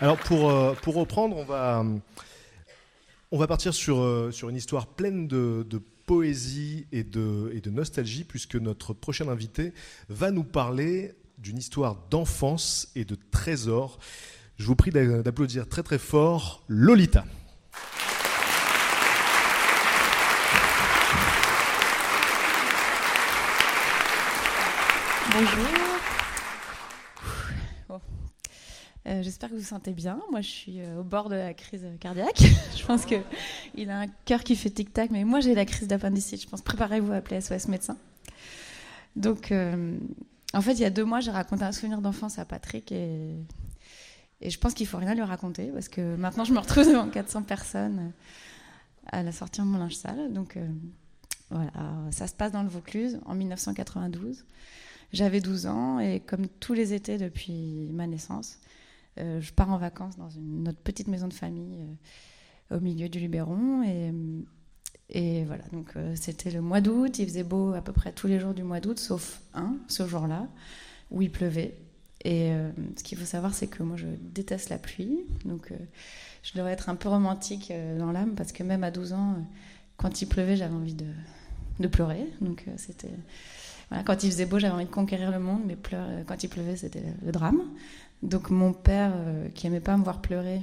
Alors pour, euh, pour reprendre, on va, va partir sur, euh, sur une histoire pleine de, poésie et de, et de nostalgie, puisque notre prochain invité va nous parler d'une histoire d'enfance et de trésors. Je vous prie d'a- d'applaudir très très fort Lolita. Bonjour. Bon. Euh, J'espère que vous vous sentez bien. Moi, je suis euh, au bord de la crise cardiaque. je pense que il a un cœur qui fait tic-tac, mais moi, j'ai la crise d'appendicite. Je pense, préparez-vous à appeler SOS médecin. Donc, euh, en fait, il y a deux mois, j'ai raconté un souvenir d'enfance à Patrick et, et je pense qu'il faut rien lui raconter parce que maintenant, je me retrouve devant 400 personnes à la sortie de mon linge sale. Donc, voilà, ça se passe dans le Vaucluse en 1992. J'avais 12 ans et comme tous les étés depuis ma naissance, je pars en vacances dans notre petite maison de famille euh, au milieu du Luberon. Et, et voilà, donc euh, c'était le mois d'août, il faisait beau à peu près tous les jours du mois d'août, sauf un, ce jour-là, où il pleuvait. Et euh, ce qu'il faut savoir, c'est que moi, je déteste la pluie. Donc, euh, je devrais être un peu romantique euh, dans l'âme, parce que même à 12 ans, euh, quand il pleuvait, j'avais envie de, de pleurer. Donc, euh, c'était. Quand il faisait beau, j'avais envie de conquérir le monde, mais euh, quand il pleuvait, c'était le, drame. Donc, mon père, euh, qui aimait pas me voir pleurer,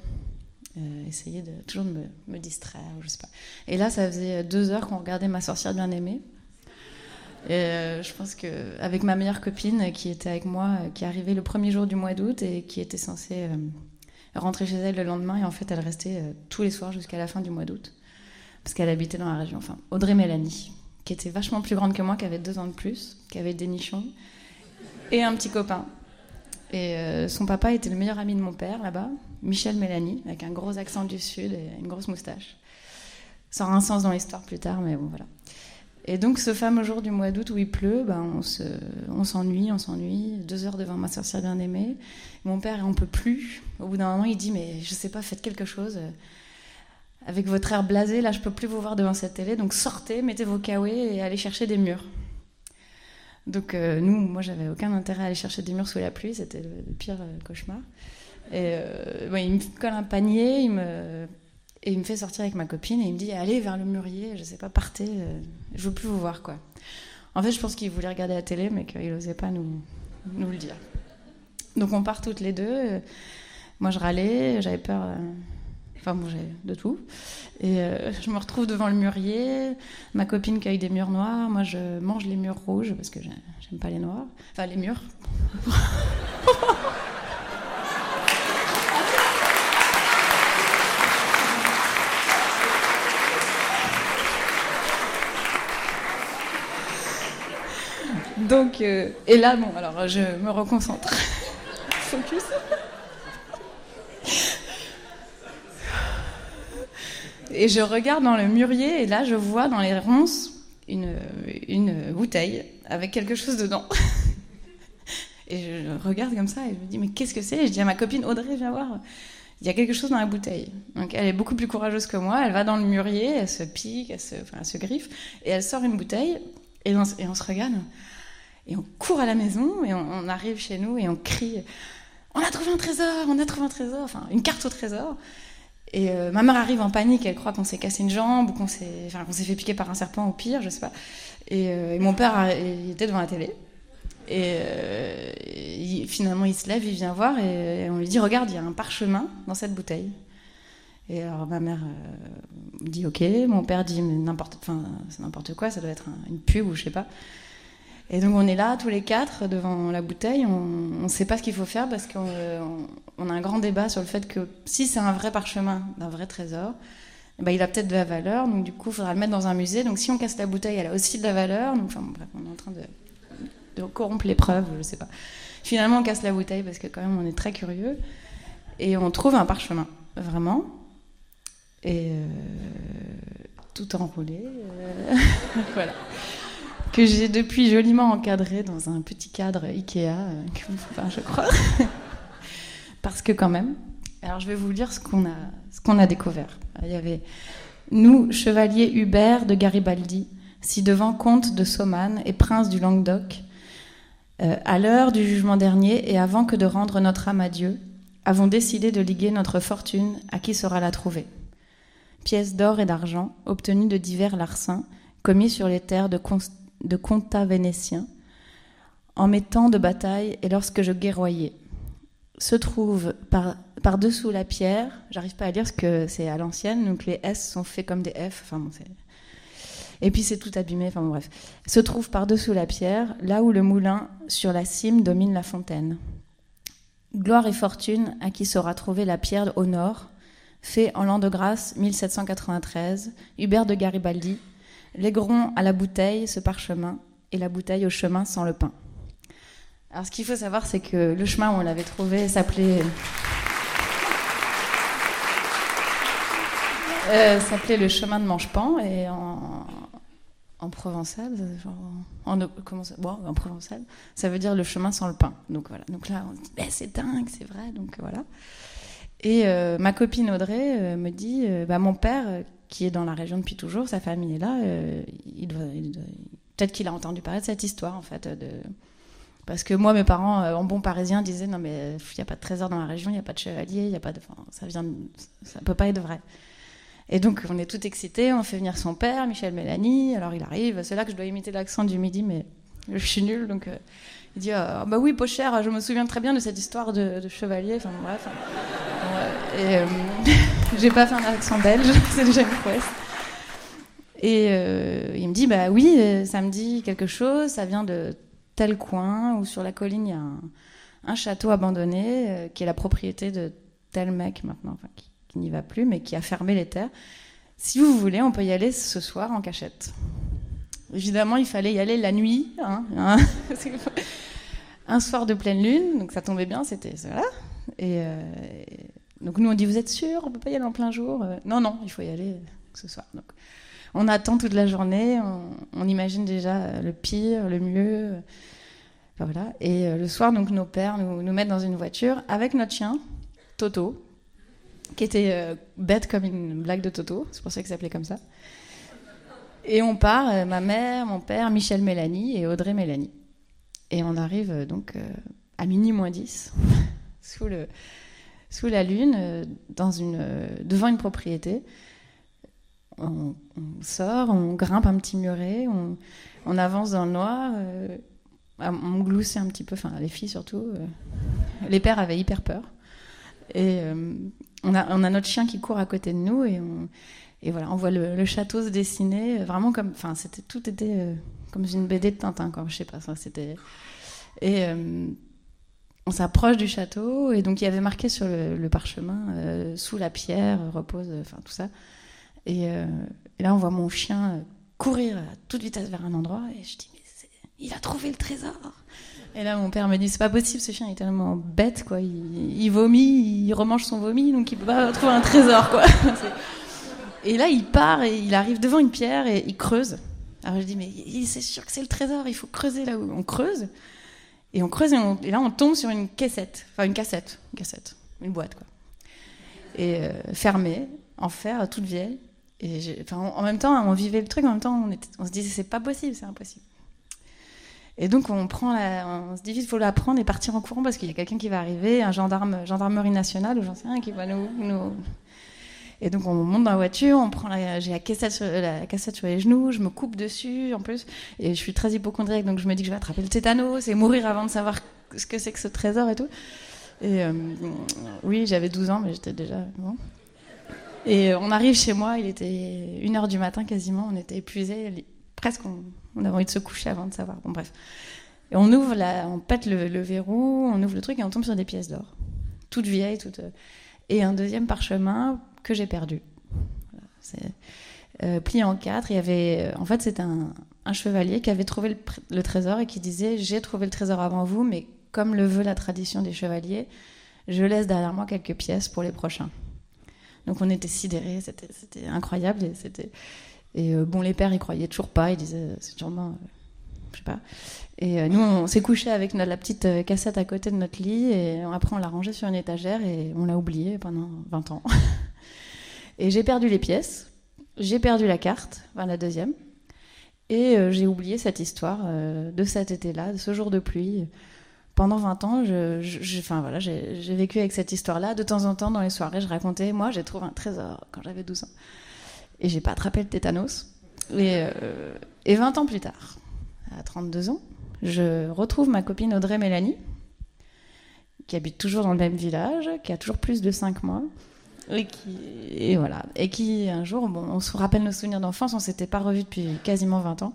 euh, essayait toujours de me, distraire, je sais pas. Et là, ça faisait deux heures qu'on regardait Ma sorcière bien aimée. Et euh, je pense que avec ma meilleure copine qui était avec moi, euh, qui arrivait le premier jour du mois d'août et qui était censée euh, rentrer chez elle le lendemain, et en fait elle restait euh, tous les soirs jusqu'à la fin du mois d'août, parce qu'elle habitait dans la région. Enfin, Audrey Mélanie, qui était vachement plus grande que moi, qui avait deux ans de plus, qui avait des nichons et un petit copain. Et euh, son papa était le meilleur ami de mon père là-bas, Michel Mélanie, avec un gros accent du sud et une grosse moustache. Ça aura un sens dans l'histoire plus tard, mais bon voilà. Et donc ce fameux jour du mois d'août où il pleut, ben, on se, on s'ennuie, on s'ennuie. Deux heures devant ma sorcière bien aimée. Mon père, on peut plus. Au bout d'un moment, il dit mais je sais pas, faites quelque chose. Avec votre air blasé, là, je peux plus vous voir devant cette télé. Donc sortez, mettez vos kawaii et allez chercher des murs. Donc euh, nous, moi, j'avais aucun intérêt à aller chercher des murs sous la pluie. C'était le, pire euh, cauchemar. Et euh, il me colle un panier, il me et il me fait sortir avec ma copine et il me dit allez vers le mûrier, je sais pas, partez, euh, je veux plus vous voir quoi. En fait, je pense qu'il voulait regarder la télé, mais qu'il osait pas nous, nous le dire. Donc on part toutes les deux. Moi je râlais, j'avais peur, enfin bon, j'avais de tout. Et euh, je me retrouve devant le mûrier, ma copine cueille des murs noirs, moi je mange les murs rouges parce que j'ai- j'aime pas les noirs, enfin les murs. Donc, euh, et là, bon, alors je me reconcentre. Focus. Et je regarde dans le mûrier, et là, je vois dans les ronces une, une bouteille avec quelque chose dedans. Et je regarde comme ça, et je me dis, mais qu'est-ce que c'est? Et je dis à ma copine, Audrey, viens voir. Il y a quelque chose dans la bouteille. Donc elle est beaucoup plus courageuse que moi. Elle va dans le mûrier, elle se pique, elle se, griffe, et elle sort une bouteille, et on, se regarde. Et on court à la maison et on arrive chez nous et on crie On a trouvé un trésor, on a trouvé un trésor, enfin une carte au trésor. Et euh, ma mère arrive en panique, elle croit qu'on s'est cassé une jambe ou qu'on s'est enfin, fait piquer par un serpent ou pire, je sais pas. Et, euh, mon père a- il était devant la télé. Et euh, finalement, il se lève, il vient voir et, on lui dit Regarde, il y a un parchemin dans cette bouteille. Et alors ma mère euh, dit Ok, mon père dit n'importe c'est n'importe quoi, ça doit être un- une pub ou je sais pas. Et donc on est là tous les quatre devant la bouteille, on ne sait pas ce qu'il faut faire parce qu'on on- on a un grand débat sur le fait que si c'est un vrai parchemin d'un vrai trésor, bah, il a peut-être de la valeur, donc du coup, il faudra le mettre dans un musée. Donc si on casse la bouteille, elle a aussi de la valeur. Donc, enfin, bref, on est en train de, de corrompre les preuves, je sais pas. Finalement, on casse la bouteille parce que quand même, on est très curieux. Et on trouve un parchemin, vraiment. Et euh, tout enroulé. euh, voilà. Que j'ai depuis joliment encadré dans un petit cadre Ikea, euh, je crois. Parce que quand même. Alors je vais vous lire ce qu'on a, a découvert. Il y avait nous, chevalier Hubert de Garibaldi, ci-devant comte de Sauman et prince du Languedoc, euh, à l'heure du jugement dernier et avant que de rendre notre âme à Dieu, avons décidé de liguer notre fortune à qui saura la trouver. Pièces d'or et d'argent obtenues de divers larcins commis sur les terres de, cons- de comtats vénétiens, en mes temps de bataille et lorsque je guerroyais. Se trouve par, par-dessous la pierre, j'arrive pas à lire parce que c'est à l'ancienne, donc les S sont faits comme des F, enfin bon. Et puis c'est tout abîmé, enfin bon, bref. Se trouve par-dessous la pierre, là où le moulin sur la cime domine la fontaine. Gloire et fortune à qui saura trouver la pierre au nord, fait en l'an de grâce 1793, Hubert de Garibaldi, l'aigeron à la bouteille, ce parchemin, et la bouteille au chemin sans le pain. Alors ce qu'il faut savoir, c'est que le chemin où on l'avait trouvé s'appelait... Euh, s'appelait le chemin de Manchepan et en, en provençal, en, ça, provençal, ça veut dire le chemin sans le pain. Donc voilà. Donc là, on dit, Ben, c'est dingue, c'est vrai. Donc voilà. Et euh, ma copine Audrey euh, me dit, bah, mon père, qui est dans la région depuis toujours, sa famille est là, euh, peut-être qu'il a entendu parler de cette histoire en fait. Parce que moi, mes parents, euh, en bon parisien, disaient non mais il n'y a pas de trésor dans la région, il n'y a pas de chevalier, y a pas de, ça vient, ça peut pas être vrai. Et donc on est tout excités, on fait venir son père, Michel Mélanie. Alors il arrive, c'est là que je dois imiter l'accent du midi, mais je suis nulle, donc euh, il dit ah, bah oui, cher, je me souviens très bien de cette histoire de, de chevalier. Enfin bref. Ouais, et euh, j'ai pas fait un accent belge, c'est déjà une prouesse. Et euh, il me dit bah oui, euh, ça me dit quelque chose, ça vient de tel coin où sur la colline il y a un, château abandonné euh, qui est la propriété de tel mec maintenant, qui, n'y va plus, mais qui a fermé les terres. Si vous voulez, on peut y aller ce soir en cachette. Évidemment, il fallait y aller la nuit, hein, hein, un soir de pleine lune, donc ça tombait bien, c'était euh, et donc nous on dit vous êtes sûr, on peut pas y aller en plein jour? Euh, Non non, il faut y aller ce soir. Donc on attend toute la journée, on, imagine déjà le pire, le mieux. euh, voilà. Et euh, le soir, donc nos pères nous, nous mettent dans une voiture avec notre chien, Toto, qui était euh, bête comme une blague de Toto, c'est pour ça qu'il s'appelait comme ça. Et on part, euh, ma mère, mon père, Michel Mélanie et Audrey Mélanie. Et on arrive euh, donc euh, à minuit moins 10, sous, le, sous la lune, euh, euh, devant une propriété. On, sort, on grimpe un petit muret, on, avance dans le noir, euh, on gloussait un petit peu, enfin les filles surtout. les pères avaient hyper peur. Et on, a, notre chien qui court à côté de nous et, on, voilà, on voit le, château se dessiner, vraiment comme, enfin tout était comme une BD de Tintin, quoi. Je sais pas, ça c'était. On s'approche du château et donc il y avait marqué sur le, parchemin euh, sous la pierre repose, euh, enfin tout ça. Et, euh, là on voit mon chien euh, courir à toute vitesse vers un endroit et je dis mais il a trouvé le trésor. Et là mon père me dit c'est pas possible, ce chien est tellement bête quoi, il, vomit, il remange son vomi donc il peut pas trouver un trésor quoi. Et là il part et il arrive devant une pierre et il creuse. Alors je dis mais c'est sûr que c'est le trésor, il faut creuser là où on creuse. Et on creuse et, là on tombe sur une cassette, enfin une cassette, une cassette, une boîte quoi. Et euh, fermée, en fer, toute vieille. Et en même temps, on vivait le truc, en même temps, on, se disait c'est pas possible, c'est impossible. Et donc on prend, on se dit vite, faut la prendre et partir en courant parce qu'il y a quelqu'un qui va arriver, un gendarme, gendarmerie nationale ou j'en sais rien, qui va nous. Et donc on monte dans la voiture, on prend j'ai la cassette, sur, la cassette sur les genoux, je me coupe dessus en plus, et je suis très hypochondriaque, donc je me dis que je vais attraper le tétanos et mourir avant de savoir ce que c'est que ce trésor et tout. Et euh, oui, j'avais 12 ans, mais j'étais déjà bon. Et euh, on arrive chez moi, il était 1h du matin quasiment, on était épuisés, presque on, avait envie de se coucher avant de savoir. Bon bref. Et on ouvre on pète le, le verrou, on ouvre le truc et on tombe sur des pièces d'or. Toutes vieilles, toutes. euh, Et un deuxième parchemin que j'ai perdu. C'est plié en quatre. Il y avait, en fait, c'est un, chevalier qui avait trouvé le, trésor et qui disait J'ai trouvé le trésor avant vous, mais comme le veut la tradition des chevaliers, je laisse derrière moi quelques pièces pour les prochains. Donc on était sidérés, c'était incroyable. Et, euh, bon, les pères, ils croyaient toujours pas, ils disaient C'est sûrement. Euh, je sais pas. Et euh, nous, on s'est couché avec notre, la petite cassette à côté de notre lit, et après, on l'a rangée sur une étagère, et on l'a oubliée pendant 20 ans. et j'ai perdu les pièces, j'ai perdu la carte, enfin la deuxième, et j'ai oublié cette histoire de cet été-là, de ce jour de pluie pendant 20 ans, voilà, j'ai vécu avec cette histoire-là. De temps en temps, dans les soirées, je racontais, moi, j'ai trouvé un trésor quand j'avais 12 ans. Et j'ai pas attrapé le tétanos. Et, euh, et 20 ans plus tard, à 32 ans, je retrouve ma copine Audrey Mélanie, qui habite toujours dans le même village, qui a toujours plus de 5 mois. Et qui, et voilà. Et qui, un jour, bon, on se rappelle nos souvenirs d'enfance, on s'était pas revus depuis quasiment 20 ans.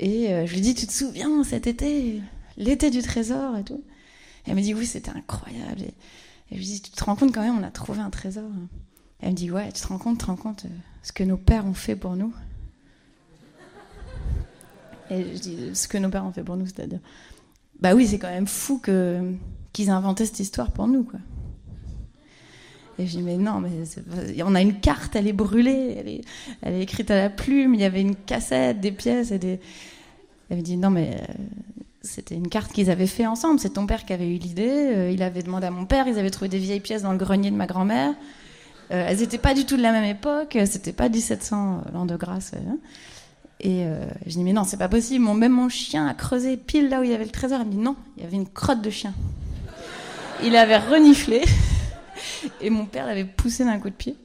Et euh, je lui dis, tu te souviens, cet été, l'été du trésor et tout? elle me dit oui, c'était incroyable. Et, je lui dis, tu te rends compte quand même, on a trouvé un trésor. elle me dit ouais, tu te rends compte, tu te rends compte euh, ce que nos pères ont fait pour nous. Et je dis ce que nos pères ont fait pour nous, c'est-à-dire, bah oui, c'est quand même fou que qu'ils aient inventé cette histoire pour nous, quoi. Et je dis, mais non, mais on a une carte, elle est brûlée, elle est, elle est écrite à la plume, il y avait une cassette, des pièces et des. Elle me dit, non, mais euh, c'était une carte qu'ils avaient fait ensemble. C'est ton père qui avait eu l'idée. Euh, il avait demandé à mon père. Ils avaient trouvé des vieilles pièces dans le grenier de ma grand-mère. Euh, elles n'étaient pas du tout de la même époque. C'était pas 1700 l'an de grâce. Hein. Et euh, je dis mais non, c'est pas possible. Même mon chien a creusé pile là où il y avait le trésor. Il me dit non, il y avait une crotte de chien. Il avait reniflé et mon père l'avait poussé d'un coup de pied.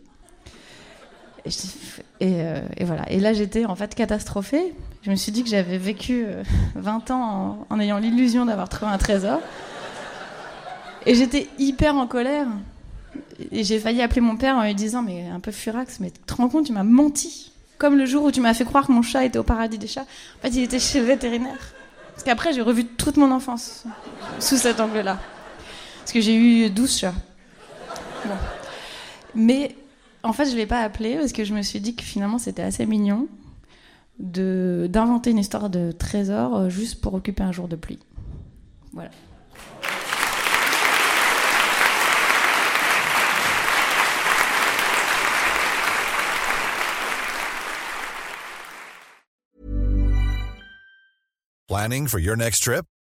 Et, et, voilà. Et là, j'étais en fait catastrophée. Je me suis dit que j'avais vécu 20 euh, ans en, ayant l'illusion d'avoir trouvé un trésor. Et j'étais hyper en colère. Et j'ai failli appeler mon père en lui disant, mais un peu furax, mais tu te rends compte, tu m'as menti. Comme le jour où tu m'as fait croire que mon chat était au paradis des chats. En fait, il était chez le vétérinaire. Parce qu'après, j'ai revu toute mon enfance sous cet angle-là. Parce que j'ai eu 12 chats. Mais en fait, je ne l'ai pas appelé parce que je me suis dit que finalement, c'était assez mignon d'inventer une histoire de trésor euh, juste pour occuper un jour de pluie. Voilà. Planning for your next trip?